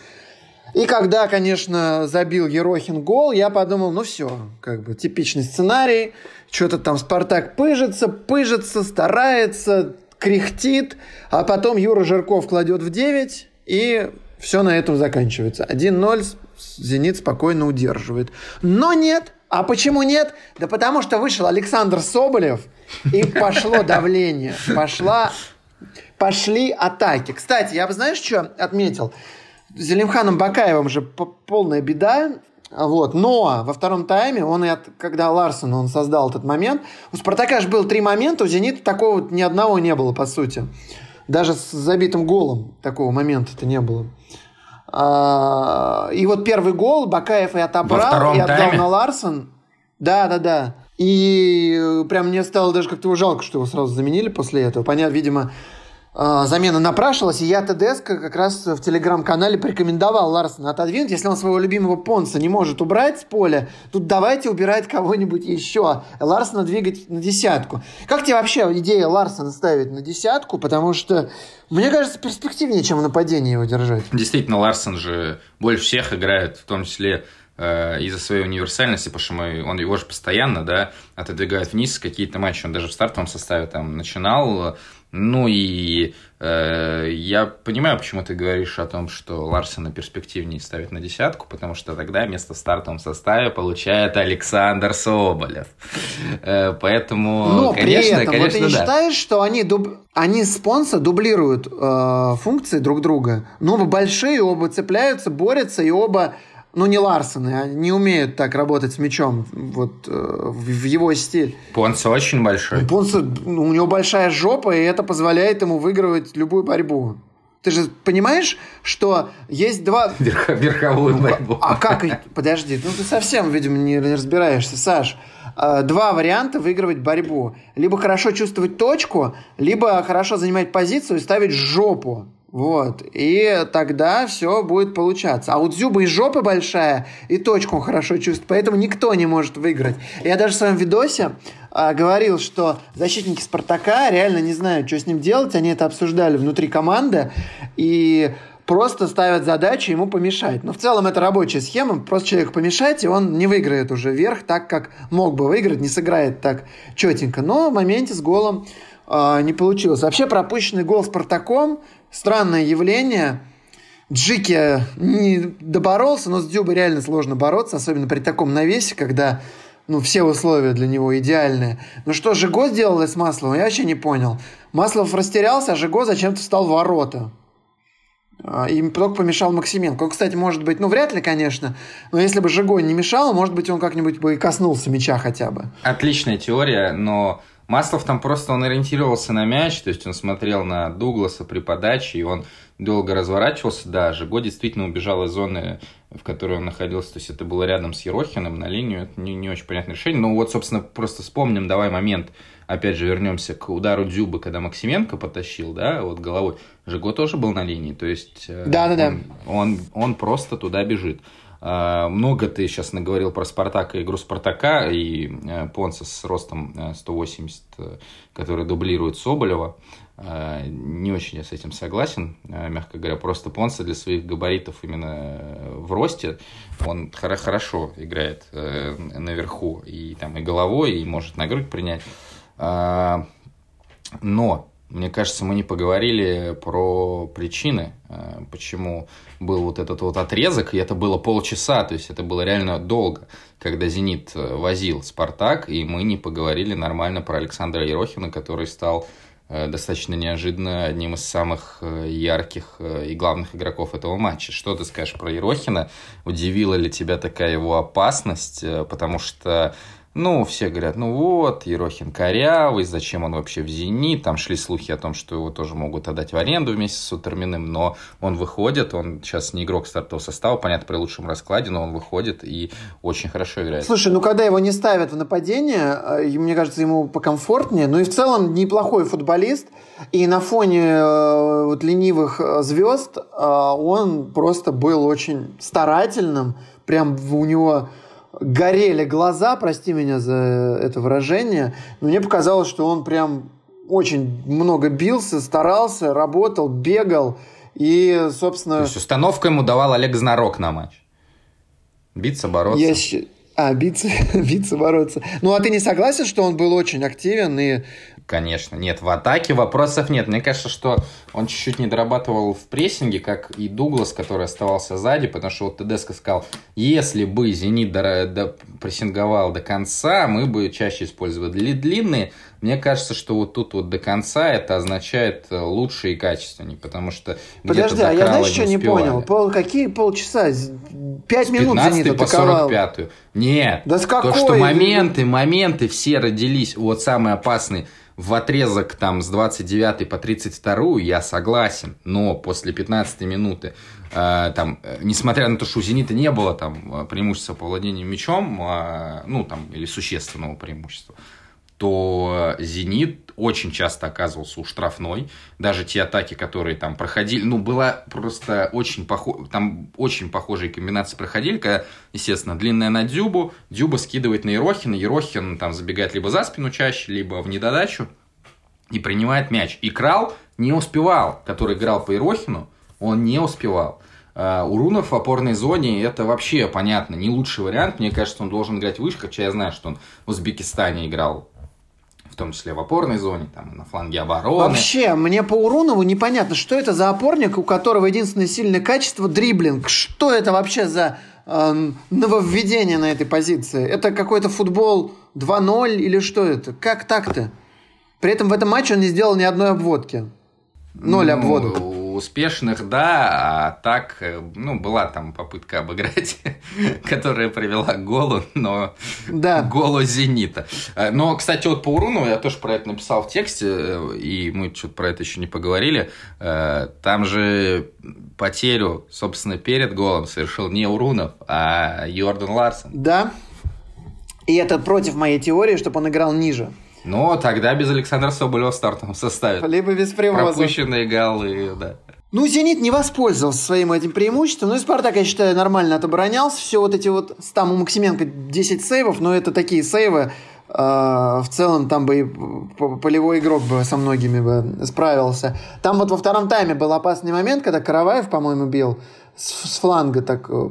S2: И когда, конечно, забил Ерохин гол, я подумал, ну все, как бы типичный сценарий. Что-то там Спартак пыжится, пыжится, старается, кряхтит, а потом Юра Жирков кладет в 9, и все на этом заканчивается. 1-0 «Зенит» спокойно удерживает. Но нет. А почему нет? Да потому что вышел Александр Соболев, и пошло давление. Пошла, пошли атаки. Кстати, я бы, знаешь, что отметил? Зелимханом Бакаевым же полная беда. Вот. Но во втором тайме, он и от, когда Ларсон он создал этот момент, у Спартака же было три момента, у Зенита такого ни одного не было, по сути. Даже с забитым голом такого момента-то не было. А, и вот первый гол Бакаев и отобрал, и отдал тайме? на Ларсон. Да, да, да. И прям мне стало даже как-то жалко, что его сразу заменили после этого. Понятно, видимо, замена напрашивалась, и я ТДСК как раз в телеграм-канале порекомендовал Ларсона отодвинуть. Если он своего любимого Понса не может убрать с поля, тут давайте убирать кого-нибудь еще. Ларсона двигать на десятку. Как тебе вообще идея Ларсона ставить на десятку? Потому что, мне кажется, перспективнее, чем в нападении его держать.
S1: Действительно, Ларсон же больше всех играет, в том числе э, из-за своей универсальности, потому что мы, он его же постоянно, да, отодвигает вниз какие-то матчи. Он даже в стартовом составе там начинал, ну и э, я понимаю, почему ты говоришь о том, что Ларсена перспективнее ставить на десятку, потому что тогда место в стартовом составе получает Александр Соболев. Э, поэтому,
S2: Но
S1: конечно,
S2: при этом,
S1: конечно,
S2: вот ты
S1: не
S2: да. считаешь, что они, дуб... они спонсор дублируют э, функции друг друга? Ну, оба большие, оба цепляются, борются, и оба ну, не Ларсены, они не умеют так работать с мячом, вот, э, в его стиль.
S1: Понса очень большой.
S2: Понса, ну, у него большая жопа, и это позволяет ему выигрывать любую борьбу. Ты же понимаешь, что есть два...
S1: Верх, верховую ну, борьбу.
S2: А как? Подожди, ну ты совсем, видимо, не, разбираешься, Саш. А, два варианта выигрывать борьбу. Либо хорошо чувствовать точку, либо хорошо занимать позицию и ставить жопу. Вот. И тогда все будет получаться. А у Дзюба и жопа большая, и точку он хорошо чувствует, поэтому никто не может выиграть. Я даже в своем видосе а, говорил, что защитники Спартака реально не знают, что с ним делать. Они это обсуждали внутри команды. И просто ставят задачу ему помешать. Но в целом это рабочая схема, просто человек помешать, и он не выиграет уже вверх так, как мог бы выиграть, не сыграет так четенько. Но в моменте с голом э, не получилось. Вообще пропущенный гол Спартаком странное явление. Джики не доборолся, но с Дюбой реально сложно бороться, особенно при таком навесе, когда ну, все условия для него идеальные. Ну что Жиго сделал с Масловым, я вообще не понял. Маслов растерялся, а Жиго зачем-то встал в ворота. А, им только помешал Максименко. Он, кстати, может быть, ну, вряд ли, конечно, но если бы Жиго не мешал, может быть, он как-нибудь бы и коснулся мяча хотя бы.
S1: Отличная теория, но Маслов там просто он ориентировался на мяч, то есть он смотрел на Дугласа при подаче, и он долго разворачивался. Да, Жиго действительно убежал из зоны, в которой он находился, то есть это было рядом с Ерохиным на линию, это не, не очень понятное решение. Но вот, собственно, просто вспомним, давай момент, опять же, вернемся к удару Дзюбы, когда Максименко потащил, да, вот головой. Жиго тоже был на линии, то есть
S2: да, да, да.
S1: Он, он, он просто туда бежит. А, много ты сейчас наговорил про Спартака, игру Спартака и э, Понса с ростом 180, э, э, который дублирует Соболева. А, не очень я с этим согласен, мягко говоря. Просто Понса для своих габаритов именно в росте, он хорошо играет наверху и, там, и головой, и может на грудь принять. А, но мне кажется, мы не поговорили про причины, э, почему был вот этот вот отрезок, и это было полчаса, то есть это было реально долго, когда «Зенит» э, возил «Спартак», и мы не поговорили нормально про Александра Ерохина, который стал э, достаточно неожиданно одним из самых ярких и главных игроков этого матча. Что ты скажешь про Ерохина? Удивила ли тебя такая его опасность? Потому что ну, все говорят, ну вот, Ерохин корявый, зачем он вообще в «Зенит», там шли слухи о том, что его тоже могут отдать в аренду вместе с Сутерминым, но он выходит, он сейчас не игрок стартового состава, понятно, при лучшем раскладе, но он выходит и очень хорошо играет.
S2: Слушай, ну когда его не ставят в нападение, э, мне кажется, ему покомфортнее, ну и в целом неплохой футболист, и на фоне э, вот ленивых э, звезд он просто был очень старательным, прям у него горели глаза, прости меня за это выражение, но мне показалось, что он прям очень много бился, старался, работал, бегал и, собственно... То
S1: есть установку ему давал Олег Знарок на матч? Биться, бороться? Я...
S2: А, биться, биться, бороться. Ну, а ты не согласен, что он был очень активен и
S1: конечно. Нет, в атаке вопросов нет. Мне кажется, что он чуть-чуть не дорабатывал в прессинге, как и Дуглас, который оставался сзади, потому что вот Тедеско сказал, если бы «Зенит» до, прессинговал до конца, мы бы чаще использовали длинные. Мне кажется, что вот тут вот до конца это означает э, лучше и качественнее, потому что
S2: Подожди, а я знаешь, что не понял? Пол, какие полчаса? Пять минут «Зенит»
S1: по 45 Нет,
S2: да с какой?
S1: то, что моменты, моменты все родились, вот самые опасные – в отрезок там с 29 по 32 я согласен, но после 15 минуты, э, там, э, несмотря на то, что у «Зенита» не было там э, преимущества по владению мячом, э, ну, там, или существенного преимущества, то «Зенит» очень часто оказывался у штрафной. Даже те атаки, которые там проходили, ну, была просто очень похожа, там очень похожие комбинации проходили, когда, естественно, длинная на Дюбу, Дюба скидывает на Ерохина, Ерохин там забегает либо за спину чаще, либо в недодачу и принимает мяч. И Крал не успевал, который играл по Ерохину, он не успевал. Uh, Урунов в опорной зоне это вообще понятно, не лучший вариант. Мне кажется, он должен играть выше, хотя я знаю, что он в Узбекистане играл в том числе в опорной зоне, там, на фланге обороны.
S2: Вообще, мне по Урунову непонятно, что это за опорник, у которого единственное сильное качество – дриблинг. Что это вообще за э, нововведение на этой позиции? Это какой-то футбол 2-0 или что это? Как так-то? При этом в этом матче он не сделал ни одной обводки. Ноль ну,
S1: успешных, да, а так, э, ну, была там попытка обыграть, которая привела к голу, но да. голу «Зенита». Э, но, кстати, вот по Уруну я тоже про это написал в тексте, э, и мы что-то про это еще не поговорили. Там же потерю, собственно, перед голом совершил не Урунов, а Йордан Ларсон.
S2: Да, и это против моей теории, чтобы он играл ниже.
S1: Ну, тогда без Александра Соболева в стартовом составе.
S2: Либо без привоза.
S1: Пропущенные голы, да.
S2: Ну, «Зенит» не воспользовался своим этим преимуществом. Ну, и «Спартак», я считаю, нормально отоборонялся. Все вот эти вот... Там у Максименко 10 сейвов, но это такие сейвы. Э, в целом там бы и полевой игрок бы со многими бы справился. Там вот во втором тайме был опасный момент, когда Караваев, по-моему, бил с, с фланга так... Э,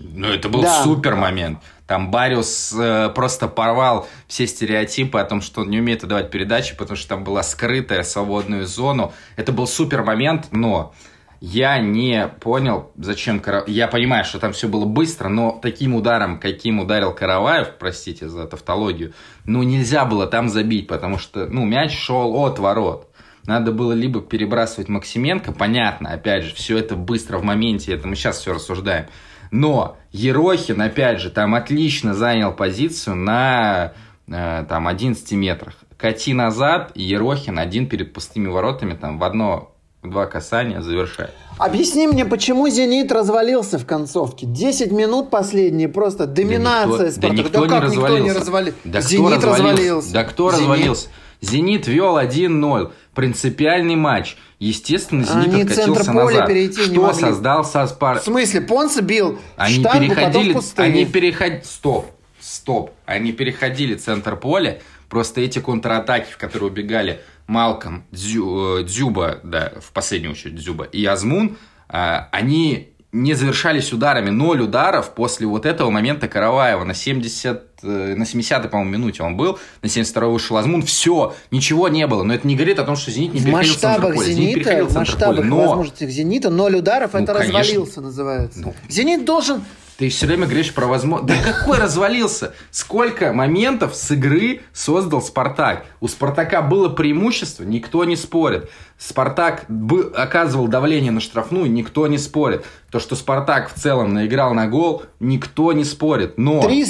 S1: ну, это был да. супер момент. Там Бариус э, просто порвал все стереотипы о том, что он не умеет отдавать передачи, потому что там была скрытая свободную зону. Это был супер момент, но я не понял, зачем Караваев... Я понимаю, что там все было быстро, но таким ударом, каким ударил Караваев, простите за тавтологию, ну, нельзя было там забить, потому что, ну, мяч шел от ворот. Надо было либо перебрасывать Максименко, понятно, опять же, все это быстро в моменте, это мы сейчас все рассуждаем. Но Ерохин, опять же, там отлично занял позицию на э, там 11 метрах. Кати назад, и Ерохин один перед пустыми воротами, там в одно два касания завершает.
S2: Объясни мне, почему «Зенит» развалился в концовке? 10 минут последние, просто доминация
S1: да никто, Да, никто, да не никто не развалился? Да «Зенит» развалился? развалился? Да кто «Зенит»? развалился? «Зенит» вел 1-0. Принципиальный матч. Естественно, Зенит Они откатился назад. Перейти Что не создал Саспар?
S2: В смысле, Понса бил
S1: Они штангу, переходили, они переходили, стоп, стоп. Они переходили центр поля, просто эти контратаки, в которые убегали Малком, Дзю, э, Дзюба, да, в последнюю очередь Дзюба, и Азмун, а, они не завершались ударами. Ноль ударов после вот этого момента Караваева на 70 э, на 70-й, по-моему, минуте он был, на 72-й вышел Азмун, все, ничего не было. Но это не говорит о том, что «Зенит» не в переходил
S2: в Зенита, Зенит в масштабах но... возможностях «Зенита» ноль ударов, ну, это конечно. развалился называется. Ну. «Зенит» должен
S1: ты все время говоришь про возможность. Да какой развалился? Сколько моментов с игры создал Спартак? У Спартака было преимущество, никто не спорит. Спартак бы оказывал давление на штрафную, никто не спорит. То, что Спартак в целом наиграл на гол, никто не спорит. Но
S2: три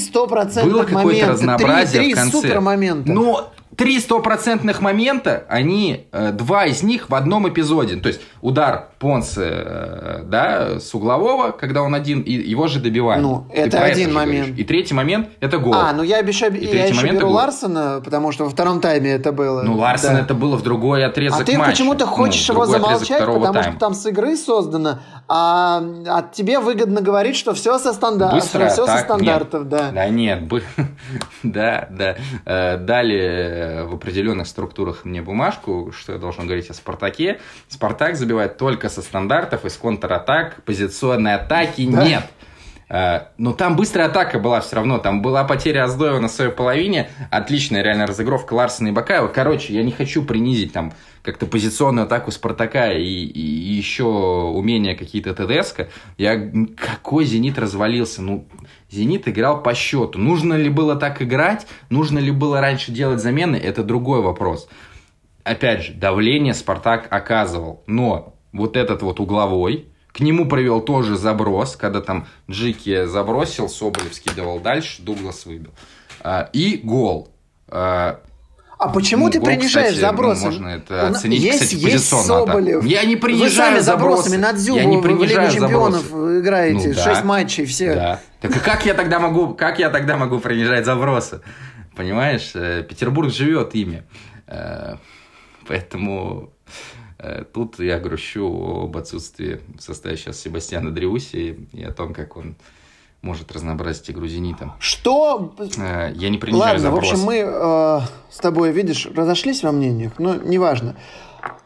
S2: было какое-то разнообразие три, три в конце. Супер момента.
S1: Но три стопроцентных момента, они, э, два из них в одном эпизоде. То есть удар Понсе, э, да, с углового, когда он один, и его же добивание.
S2: Ну, это один момент.
S1: Говоришь. И третий момент – это гол.
S2: А, ну я, обещаю, и я еще беру Ларсона, потому что во втором тайме это было.
S1: Ну, Ларсон да. это было в другой отрезок
S2: матча.
S1: А
S2: ты почему-то хочешь ну, его замолчать, потому тайма. что там с игры создано, а, а тебе выгодно говорить, что все со, стандар... Быстро, все так, со стандартов. Нет. Да.
S1: да нет, да, да. Э, Далее в определенных структурах мне бумажку, что я должен говорить о Спартаке. Спартак забивает только со стандартов, из контратак, позиционной атаки да. нет. Э, но там быстрая атака была все равно. Там была потеря Аздоева на своей половине. Отличная реально разыгровка Ларсена и Бакаева. Короче, я не хочу принизить там как-то позиционную атаку Спартака и, и, еще умения какие-то ТДСК. Я какой Зенит развалился. Ну, Зенит играл по счету. Нужно ли было так играть? Нужно ли было раньше делать замены? Это другой вопрос. Опять же, давление Спартак оказывал. Но вот этот вот угловой, к нему привел тоже заброс, когда там Джики забросил, Соболев скидывал дальше, Дуглас выбил. А, и гол.
S2: А, почему ну, ты принижаешь кстати, забросы?
S1: Ну, можно это оценить, есть, кстати, есть
S2: Соболев.
S1: Я не принижаю Вы сами
S2: забросами на Дзюбу я не принижаю в Лигу Чемпионов забросы. играете. Ну, да. 6 матчей, все.
S1: Да. Так как я тогда могу, как я тогда могу принижать забросы? Понимаешь, э, Петербург живет ими. Э, поэтому Э, тут я грущу об отсутствии в составе сейчас Себастьяна Дриуси и о том, как он может разнообразить игру «Зенита».
S2: Что?
S1: Э, я не принимаю
S2: Ладно, запрос. в общем, мы э, с тобой, видишь, разошлись во мнениях, но неважно.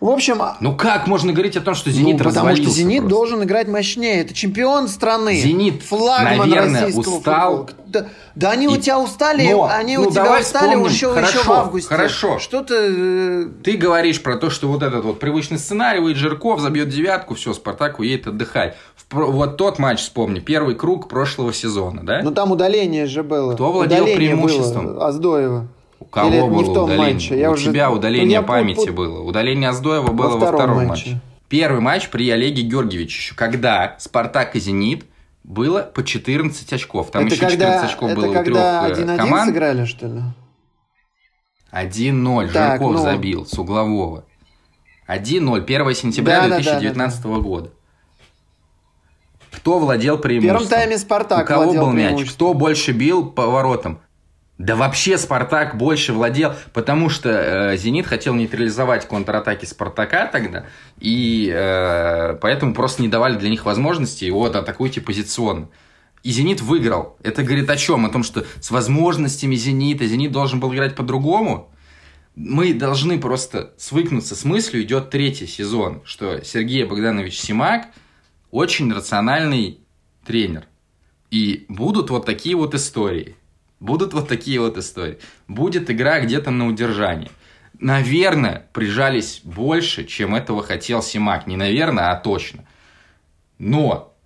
S2: В общем... А-
S1: ну как можно говорить о том, что «Зенит» ну, потому
S2: что «Зенит» просто. должен играть мощнее. Это чемпион страны.
S1: «Зенит», флагман наверное, устал.
S2: Да, да они и... у тебя устали, Но, они ну, у тебя устали вспомним. еще, хорошо, еще в августе.
S1: Хорошо.
S2: Что ты... Э,
S1: ты говоришь про то, что вот этот вот привычный сценарий, выйдет Жирков, забьет девятку, все, Спартак уедет отдыхать. Вот тот матч вспомни, первый круг прошлого сезона, да?
S2: Ну там удаление же было.
S1: Кто владел удаление преимуществом?
S2: Было, Аздоева.
S1: У кого Или было не в том удаление? Матче? Я у уже... тебя удаление ну, памяти пут... было. Удаление Аздоева было во втором, во втором матче. матче. Первый матч при Олеге Георгиевиче, когда Спартак и Зенит было по 14 очков. Там
S2: это
S1: еще 14
S2: когда,
S1: очков
S2: это
S1: было
S2: когда
S1: у трех
S2: 1-1
S1: команд.
S2: сыграли, что ли?
S1: 1-0.
S2: Так,
S1: Жирков
S2: ну.
S1: забил с углового. 1-0. 1 сентября
S2: Да, да, да,
S1: 2019 года. Кто владел
S2: В
S1: преимуществом?
S2: первом тайме Спартак
S1: У кого был мяч? Кто больше бил по воротам? Да вообще Спартак больше владел, потому что э, Зенит хотел нейтрализовать контратаки Спартака тогда, и э, поэтому просто не давали для них возможности, и вот атакуйте позиционно. И Зенит выиграл. Это говорит о чем? О том, что с возможностями Зенита Зенит должен был играть по-другому. Мы должны просто свыкнуться с мыслью, идет третий сезон, что Сергей Богданович Симак очень рациональный тренер. И будут вот такие вот истории. Будут вот такие вот истории. Будет игра где-то на удержании. Наверное, прижались больше, чем этого хотел Симак. Не наверное, а точно. Но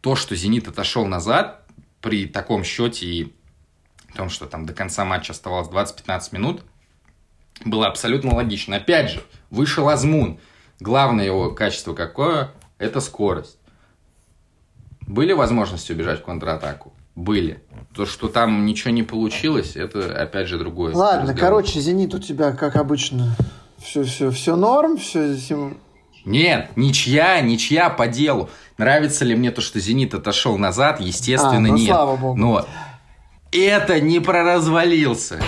S1: то, что «Зенит» отошел назад при таком счете и том, что там до конца матча оставалось 20-15 минут, было абсолютно логично. Опять же, вышел Азмун. Главное его качество какое? Это скорость. Были возможности убежать в контратаку? Были. То, что там ничего не получилось, это опять же другое.
S2: Ладно,
S1: разговор.
S2: короче, Зенит у тебя, как обычно, все, все, все норм, все,
S1: Нет, ничья, ничья по делу. Нравится ли мне то, что «Зенит» отошел назад? Естественно,
S2: А, ну,
S1: нет.
S2: слава богу.
S1: Но это не проразвалился.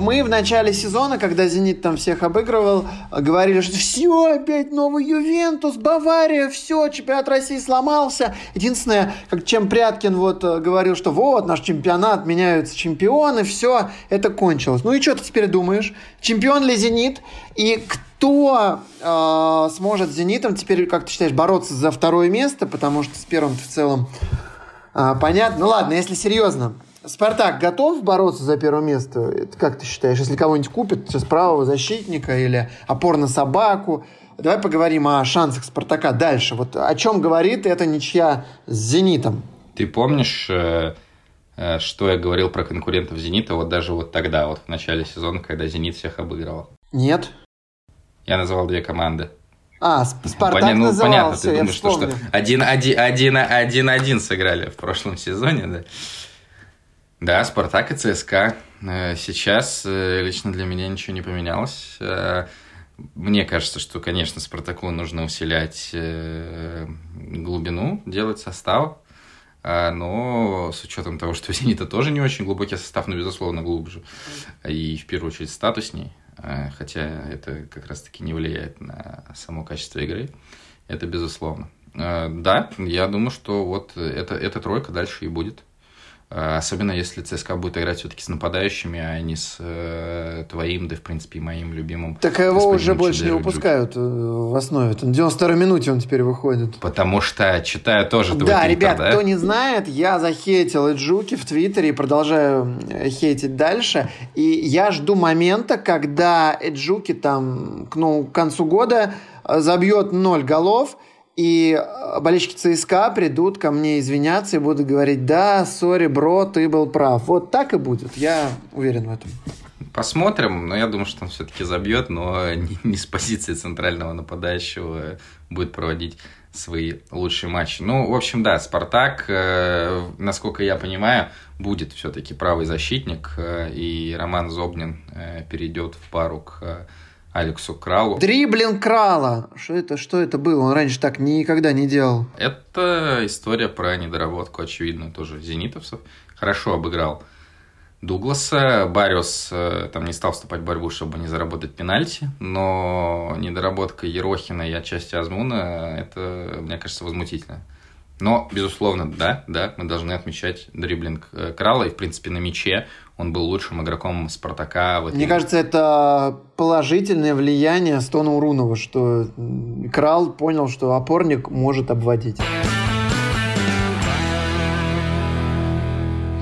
S2: Мы в начале сезона, когда «Зенит» там всех обыгрывал, говорили, что все, опять новый Ювентус, Бавария, все, чемпионат России сломался. Единственное, как чем Пряткин вот э, говорил, что вот, наш чемпионат, меняются чемпионы, все, это кончилось. Ну и что ты теперь думаешь? Чемпион ли «Зенит»? И кто э, сможет с «Зенитом» теперь, как ты считаешь, бороться за второе место? Потому что с первым в целом а, понятно. Ну ладно, если серьезно. Спартак готов бороться за первое место? Как ты считаешь, если кого-нибудь купят сейчас правого защитника или опор на собаку? Давай поговорим о шансах Спартака дальше. Вот о чем говорит эта ничья с Зенитом?
S1: Ты помнишь, э, э, что я говорил про конкурентов «Зенита» вот даже вот тогда, вот в начале сезона, когда «Зенит» всех обыгрывал?
S2: Нет?
S1: Я назвал две команды.
S2: А, Сп- Спартак
S1: Поня- ну,
S2: назывался,
S1: понятно, ты думаешь, что, что
S2: вспомнил.
S1: один, один, один, один, один сыграли в прошлом сезоне, да? Да, Спартак и ЦСКА. Э, Сейчас э, лично для меня ничего не поменялось. Э, Мне кажется, что, конечно, Спартаку нужно усилять глубину, делать состав. А, Но с учетом того, что Зенита тоже не очень глубокий состав, но, безусловно, глубже. И в первую очередь статусней. А, Хотя это как раз-таки не влияет на само качество игры. Это безусловно. Да, я думаю, что вот это, эта тройка дальше и будет. А, Особенно если ЦСКА будет играть все-таки с нападающими, а не с э, твоим, да, в принципе, и моим любимым.
S2: Так его уже больше не выпускают э, в основе. В 92-й минуте он теперь выходит.
S1: Потому что читаю тоже твой
S2: Да,
S1: твиттер,
S2: ребят,
S1: да?
S2: кто не знает, я захейтил Эджуки в Твиттере и продолжаю хейтить дальше. И я жду момента, когда Эджуки там к, ну, к концу года э, забьет ноль голов, и э, болельщики ЦСКА придут ко мне извиняться и будут говорить, да, сори, бро, ты был прав. Вот так и будет, я уверен в этом.
S1: Посмотрим, но я думаю, что он все-таки забьет, но не, не с позиции центрального нападающего будет проводить свои лучшие матчи. Ну, в общем, да, Спартак, э, насколько я понимаю, будет все-таки правый защитник, э, и Роман Зобнин э, перейдет в пару к Алексу Кралу.
S2: Дриблинг Крала. Что это, что это было? Он раньше так никогда не делал.
S1: Это история про недоработку, очевидно, тоже зенитовцев. Хорошо обыграл Дугласа. Бариус э, там не стал вступать в борьбу, чтобы не заработать пенальти, но недоработка Ерохина и отчасти Азмуна, это, мне кажется, возмутительно. Но, безусловно, да, да, мы должны отмечать дриблинг э, Крала, и, в принципе, на мяче он был лучшим игроком Спартака. В этой
S2: Мне кажется, это положительное влияние Стона Урунова, что Крал понял, что опорник может обводить.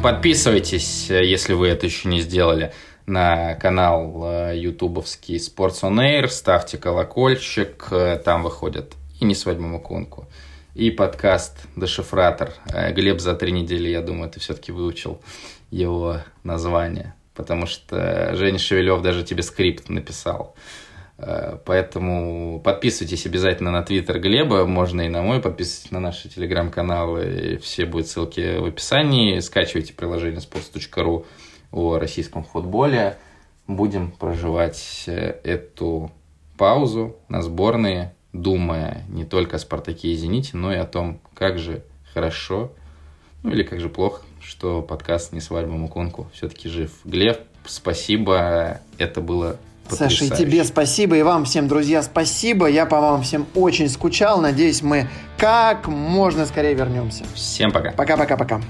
S1: Подписывайтесь, э, если вы это еще не сделали, на канал э, ютубовский Sports on Air, ставьте колокольчик, э, там выходят и «Не свадьба Макунку», и подкаст «Дешифратор». Глеб за три недели, я думаю, ты все-таки выучил его название. потому что Женя Шевелев даже тебе скрипт написал. Э, поэтому подписывайтесь обязательно на твиттер Глеба, можно и на мой, подписывайтесь на наши телеграм-каналы, все будут ссылки в описании, скачивайте приложение sports.ru о российском футболе. Будем проживать э, эту паузу на сборные, думая не только о «Спартаке» и «Зените», но и о том, как же хорошо, ну или как же плохо, что подкаст «Не свадьба Мукунку» все-таки жив. Глеб, спасибо, это было
S2: Саша, и тебе спасибо, и вам всем, друзья, спасибо. Я по вам всем очень скучал. Надеюсь, мы как можно скорее вернемся.
S1: Всем пока.
S2: Пока-пока-пока.